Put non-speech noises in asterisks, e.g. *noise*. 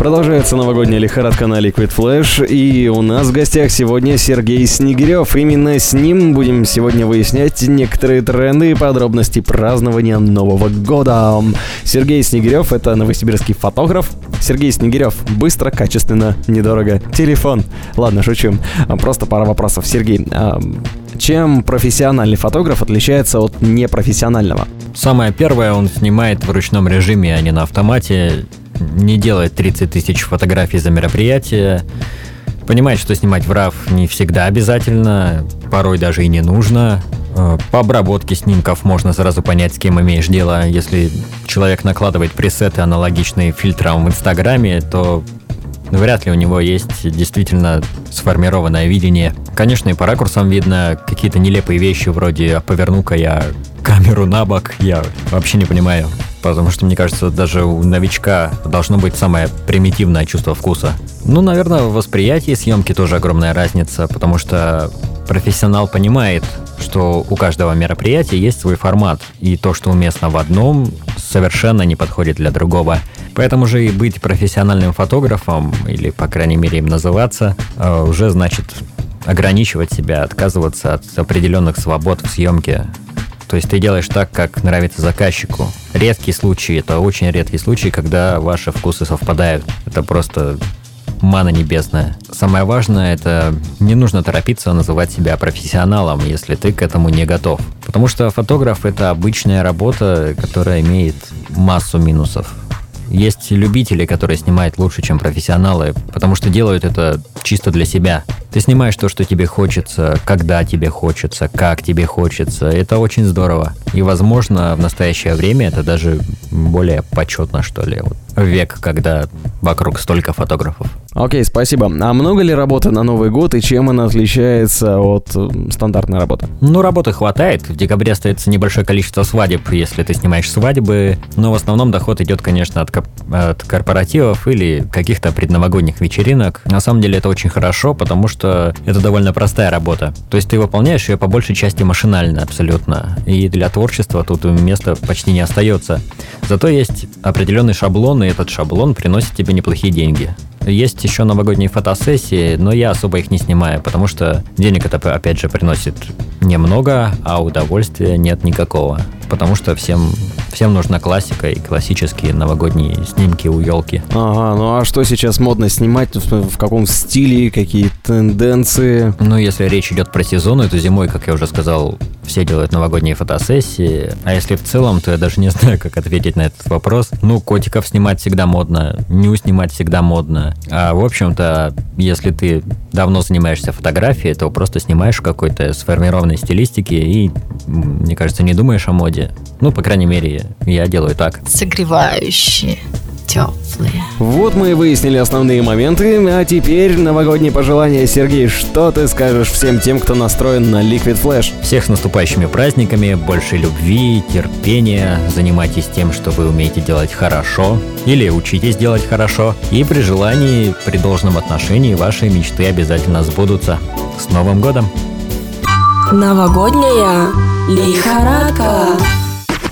Продолжается новогодняя лихорадка на Liquid Flash, и у нас в гостях сегодня Сергей Снегирев. Именно с ним будем сегодня выяснять некоторые тренды и подробности празднования Нового года. Сергей Снегирев — это новосибирский фотограф. Сергей Снегирев. Быстро, качественно, недорого. Телефон. Ладно, шучу. Просто пара вопросов. Сергей, а чем профессиональный фотограф отличается от непрофессионального? Самое первое, он снимает в ручном режиме, а не на автомате не делает 30 тысяч фотографий за мероприятие, понимает, что снимать в RAW не всегда обязательно, порой даже и не нужно. Э, по обработке снимков можно сразу понять, с кем имеешь дело. Если человек накладывает пресеты, аналогичные фильтрам в Инстаграме, то вряд ли у него есть действительно сформированное видение. Конечно, и по ракурсам видно какие-то нелепые вещи вроде «А «поверну-ка я камеру на бок», я вообще не понимаю. Потому что, мне кажется, даже у новичка должно быть самое примитивное чувство вкуса. Ну, наверное, в восприятии съемки тоже огромная разница, потому что профессионал понимает, что у каждого мероприятия есть свой формат, и то, что уместно в одном, совершенно не подходит для другого. Поэтому же и быть профессиональным фотографом, или, по крайней мере, им называться, э, уже значит ограничивать себя, отказываться от определенных свобод в съемке, то есть ты делаешь так, как нравится заказчику. Редкий случай, это очень редкий случай, когда ваши вкусы совпадают. Это просто мана небесная. Самое важное, это не нужно торопиться называть себя профессионалом, если ты к этому не готов. Потому что фотограф это обычная работа, которая имеет массу минусов. Есть любители, которые снимают лучше, чем профессионалы, потому что делают это чисто для себя. Ты снимаешь то, что тебе хочется, когда тебе хочется, как тебе хочется. Это очень здорово. И, возможно, в настоящее время это даже более почетно, что ли. Вот век, когда вокруг столько фотографов. Окей, спасибо. А много ли работы на Новый год и чем она отличается от э, стандартной работы? Ну, работы хватает. В декабре остается небольшое количество свадеб, если ты снимаешь свадьбы. Но в основном доход идет, конечно, от, от корпоративов или каких-то предновогодних вечеринок. На самом деле это очень хорошо, потому что это довольно простая работа. То есть ты выполняешь ее по большей части машинально абсолютно. И для творчества тут места почти не остается. Зато есть определенный шаблон, и этот шаблон приносит тебе неплохие деньги. Есть еще новогодние фотосессии, но я особо их не снимаю, потому что денег это, опять же, приносит немного, а удовольствия нет никакого. Потому что всем, всем нужна классика и классические новогодние снимки у елки. Ага, ну а что сейчас модно снимать? В каком стиле, какие тенденции? Ну, если речь идет про сезон, то зимой, как я уже сказал, все делают новогодние фотосессии. А если в целом, то я даже не *laughs* знаю, как ответить на этот вопрос. Ну, котиков снимать всегда модно, ню снимать всегда модно. А в общем-то, если ты давно занимаешься фотографией, то просто снимаешь какой-то сформированной стилистике и, мне кажется, не думаешь о моде. Ну, по крайней мере, я делаю так. Согревающие теплые. Вот мы и выяснили основные моменты, а теперь новогодние пожелания. Сергей, что ты скажешь всем тем, кто настроен на Liquid Flash? Всех с наступающими праздниками, больше любви, терпения, занимайтесь тем, что вы умеете делать хорошо, или учитесь делать хорошо, и при желании, при должном отношении ваши мечты обязательно сбудутся. С Новым годом! Новогодняя лихорадка.